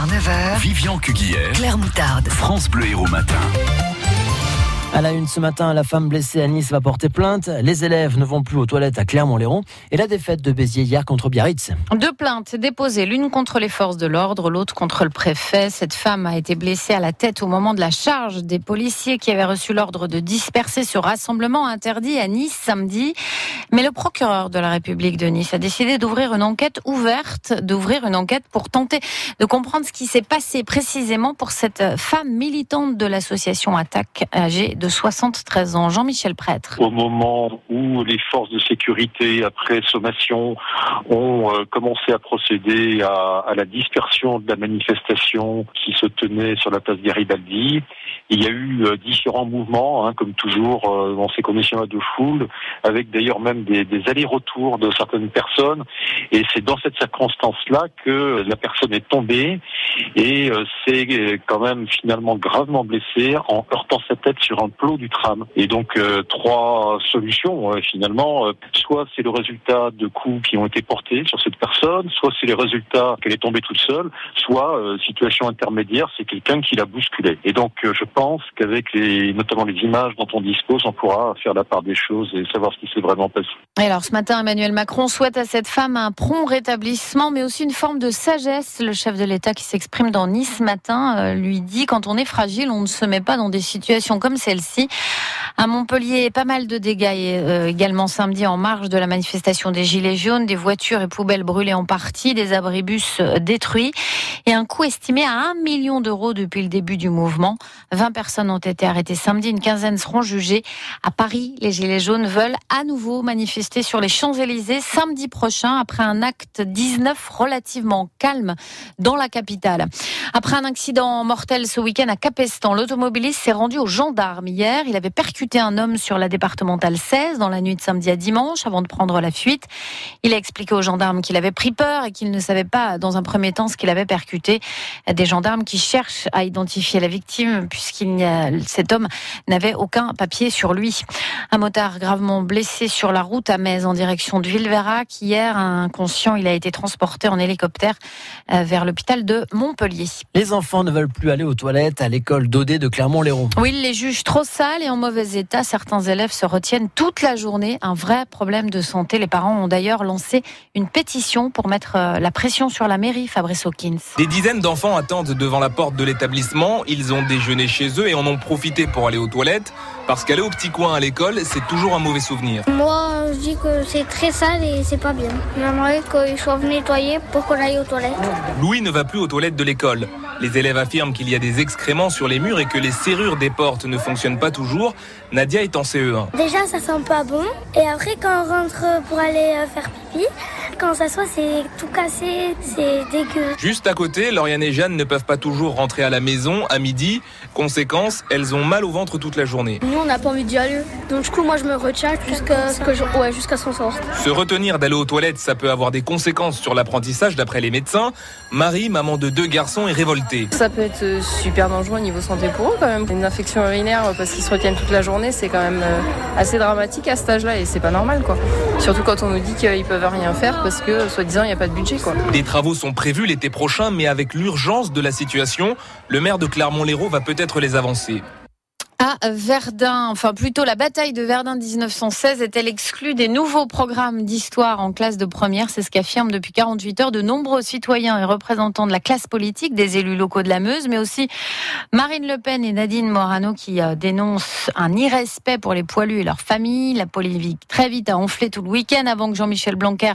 6h, 9h, Vivian Cuguière, Claire Moutarde. France Bleu Héros Matin. À la une ce matin, la femme blessée à Nice va porter plainte. Les élèves ne vont plus aux toilettes à Clermont-Léron. Et la défaite de Béziers hier contre Biarritz. Deux plaintes déposées, l'une contre les forces de l'ordre, l'autre contre le préfet. Cette femme a été blessée à la tête au moment de la charge des policiers qui avaient reçu l'ordre de disperser ce rassemblement interdit à Nice samedi. Mais le procureur de la République de Nice a décidé d'ouvrir une enquête ouverte, d'ouvrir une enquête pour tenter de comprendre ce qui s'est passé précisément pour cette femme militante de l'association Attaque âgée de 73 ans. Jean-Michel Prêtre. Au moment où les forces de sécurité, après sommation, ont euh, commencé à procéder à, la dispersion de la manifestation qui se tenait sur la place Garibaldi, il y a eu euh, différents mouvements, hein, comme toujours euh, dans ces commissions de foule, avec d'ailleurs même des allers-retours de certaines personnes. Et c'est dans cette circonstance-là que la personne est tombée et s'est quand même finalement gravement blessée en heurtant sa tête sur un plot du tram. Et donc euh, trois solutions euh, finalement. Euh, soit c'est le résultat de coups qui ont été portés sur cette personne, soit c'est les résultats qu'elle est tombée toute seule, soit situation intermédiaire, c'est quelqu'un qui l'a bousculée. Et donc je pense qu'avec les notamment les images dont on dispose, on pourra faire la part des choses et savoir ce qui s'est vraiment passé. Et alors ce matin, Emmanuel Macron souhaite à cette femme un prompt rétablissement, mais aussi une forme de sagesse. Le chef de l'État qui s'exprime dans Nice ce matin lui dit quand on est fragile, on ne se met pas dans des situations comme celle-ci. À Montpellier, pas mal de dégâts euh, également samedi en marge de la manifestation des Gilets jaunes, des voitures et poubelles brûlées en partie, des abribus euh, détruits et un coût estimé à 1 million d'euros depuis le début du mouvement. 20 personnes ont été arrêtées samedi, une quinzaine seront jugées. À Paris, les Gilets jaunes veulent à nouveau manifester sur les Champs-Élysées samedi prochain après un acte 19 relativement calme dans la capitale. Après un accident mortel ce week-end à Capestan, l'automobiliste s'est rendu aux gendarmes hier. Il avait percuté un homme sur la départementale 16 dans la nuit de samedi à dimanche avant de prendre la fuite. Il a expliqué aux gendarmes qu'il avait pris peur et qu'il ne savait pas dans un premier temps ce qu'il avait percuté. Des gendarmes qui cherchent à identifier la victime puisqu'il cet homme n'avait aucun papier sur lui. Un motard gravement blessé sur la route à Metz en direction de Villeverac. Hier, inconscient, il a été transporté en hélicoptère euh, vers l'hôpital de Montpellier. Les enfants ne veulent plus aller aux toilettes à l'école d'Odé de Clermont-Léron. Oui, les jugent trop sales et en mauvais état. Certains élèves se retiennent toute la journée. Un vrai problème de santé. Les parents ont d'ailleurs lancé une pétition pour mettre euh, la pression sur la mairie, Fabrice Hawkins. Des dizaines d'enfants attendent devant la porte de l'établissement. Ils ont déjeuné chez eux et en ont profité pour aller aux toilettes. Parce qu'aller au petit coin à l'école, c'est toujours un mauvais souvenir. Moi, je dis que c'est très sale et c'est pas bien. J'aimerais qu'ils soient nettoyés pour qu'on aille aux toilettes. Louis ne va plus aux toilettes de l'école. Les élèves affirment qu'il y a des excréments sur les murs et que les serrures des portes ne fonctionnent pas toujours. Nadia est en CE1. Déjà, ça sent pas bon. Et après, quand on rentre pour aller euh, faire pipi, quand on s'assoit, c'est tout cassé, c'est dégueu. Juste à côté, Lauriane et Jeanne ne peuvent pas toujours rentrer à la maison à midi. Conséquence, elles ont mal au ventre toute la journée. Nous, on n'a pas envie d'y aller. Donc, du coup, moi, je me retiens jusqu'à ce que je... ouais, jusqu'à ce qu'on sorte. Se retenir d'aller aux toilettes, ça peut avoir des conséquences sur l'apprentissage d'après les médecins. Marie, maman de deux garçons, est révoltée. Ça peut être super dangereux au niveau santé pour eux quand même. Une infection urinaire parce qu'ils se retiennent toute la journée, c'est quand même assez dramatique à cet âge-là et c'est pas normal quoi. Surtout quand on nous dit qu'ils peuvent rien faire parce que soi-disant il n'y a pas de budget. Des travaux sont prévus l'été prochain mais avec l'urgence de la situation, le maire de Clermont-Lérault va peut-être les avancer. À Verdun, enfin plutôt la bataille de Verdun 1916 est-elle exclue des nouveaux programmes d'histoire en classe de première? C'est ce qu'affirment depuis 48 heures de nombreux citoyens et représentants de la classe politique, des élus locaux de la Meuse, mais aussi Marine Le Pen et Nadine Morano qui euh, dénoncent un irrespect pour les poilus et leurs familles. La polémique très vite a enflé tout le week-end avant que Jean-Michel Blanquer,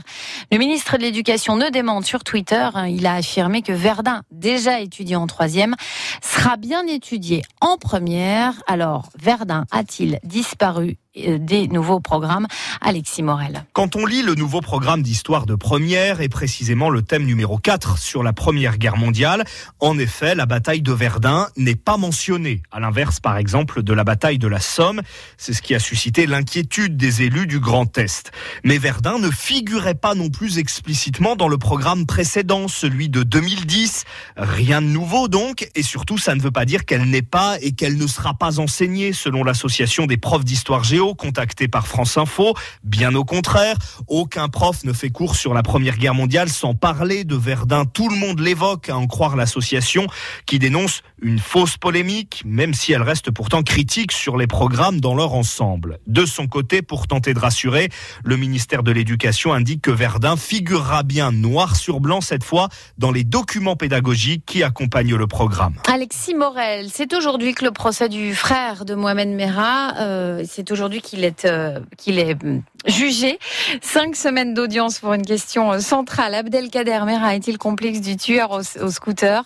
le ministre de l'Éducation, ne démente sur Twitter. Il a affirmé que Verdun, déjà étudié en troisième, sera bien étudié en première. Alors, Verdun a-t-il disparu? Des nouveaux programmes. Alexis Morel. Quand on lit le nouveau programme d'histoire de première et précisément le thème numéro 4 sur la Première Guerre mondiale, en effet, la bataille de Verdun n'est pas mentionnée, à l'inverse par exemple de la bataille de la Somme. C'est ce qui a suscité l'inquiétude des élus du Grand Est. Mais Verdun ne figurait pas non plus explicitement dans le programme précédent, celui de 2010. Rien de nouveau donc, et surtout ça ne veut pas dire qu'elle n'est pas et qu'elle ne sera pas enseignée selon l'association des profs d'histoire géo sociaux contactés par France Info. Bien au contraire, aucun prof ne fait cours sur la Première Guerre mondiale sans parler de Verdun. Tout le monde l'évoque, à en croire l'association qui dénonce une fausse polémique, même si elle reste pourtant critique sur les programmes dans leur ensemble. De son côté, pour tenter de rassurer, le ministère de l'Éducation indique que Verdun figurera bien noir sur blanc cette fois dans les documents pédagogiques qui accompagnent le programme. Alexis Morel, c'est aujourd'hui que le procès du frère de Mohamed Merah, euh, c'est aujourd'hui qu'il est, euh, qu'il est hum, jugé. Cinq semaines d'audience pour une question centrale. Abdelkader Merah est-il complexe du tueur au, scooter?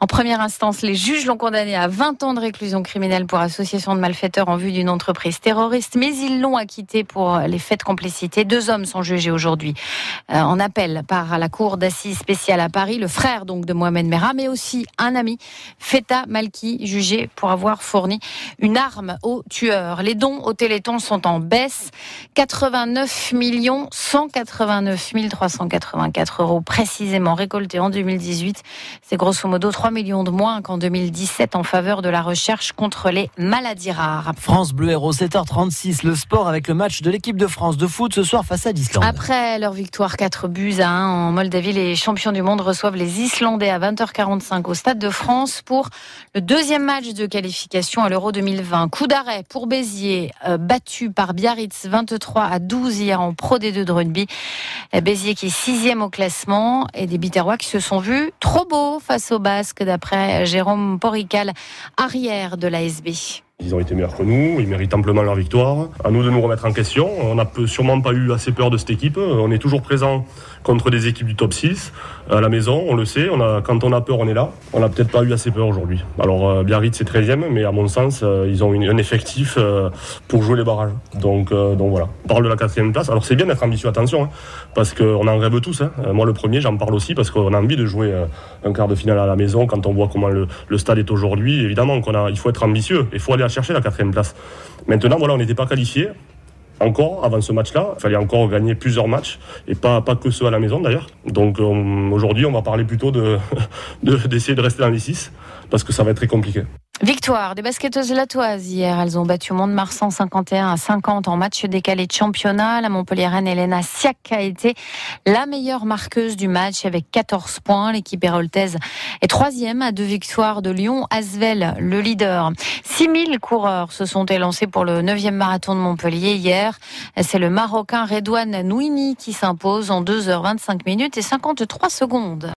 En première instance, les juges l'ont condamné à 20 ans de réclusion criminelle pour association de malfaiteurs en vue d'une entreprise terroriste, mais ils l'ont acquitté pour les faits de complicité. Deux hommes sont jugés aujourd'hui euh, en appel par la cour d'assises spéciale à Paris, le frère donc de Mohamed Merah, mais aussi un ami, Feta Malki, jugé pour avoir fourni une arme au tueur. Les dons au Téléthon sont en baisse. 89 millions 189 384 euros précisément récoltés en 2018. C'est grosso modo 3 millions de moins qu'en 2017 en faveur de la recherche contre les maladies rares. France Bleu Héros 7h36, le sport avec le match de l'équipe de France de foot ce soir face à l'Islande. Après leur victoire 4 buts à 1 en Moldavie, les champions du monde reçoivent les Islandais à 20h45 au Stade de France pour le deuxième match de qualification à l'Euro 2020. Coup d'arrêt pour Béziers, euh, battu par Biarritz 23 à 12 hier en Pro D2 de rugby. Béziers qui est sixième au classement et des Biterrois qui se sont vus trop beaux face aux Basques d'après Jérôme Porical, arrière de l'ASB. Ils ont été meilleurs que nous, ils méritent amplement leur victoire. À nous de nous remettre en question. On n'a sûrement pas eu assez peur de cette équipe. On est toujours présent contre des équipes du top 6 à la maison, on le sait. Quand on a peur, on est là. On n'a peut-être pas eu assez peur aujourd'hui. Alors euh, Biarritz c'est 13e, mais à mon sens, euh, ils ont un effectif euh, pour jouer les barrages. Donc, voilà. On parle de la quatrième place. Alors c'est bien d'être ambitieux, attention, hein, parce qu'on en rêve tous. Hein. Moi le premier, j'en parle aussi parce qu'on a envie de jouer un quart de finale à la maison quand on voit comment le, le stade est aujourd'hui. Évidemment qu'on a, il faut être ambitieux. Il faut aller chercher la quatrième place. Maintenant, voilà, on n'était pas qualifié encore avant ce match-là. Il fallait encore gagner plusieurs matchs et pas, pas que ceux à la maison d'ailleurs. Donc euh, aujourd'hui, on va parler plutôt de de- d'essayer de, rester dans les 6 parce que ça va être très compliqué. Victoire des basketteuses latoises hier. Elles ont battu Mont-de-Marsan 51 à 50 en match décalé de championnat. La Montpelliéraine Elena Siak a été la meilleure marqueuse du match avec 14 points. L'équipe héroltaise est troisième à deux victoires de Lyon. Asvel, le leader. 6000 coureurs se sont élancés pour le 9e marathon de Montpellier hier. C'est le Marocain Redouane Nouini qui s'impose en 2h25 minutes et 53 secondes.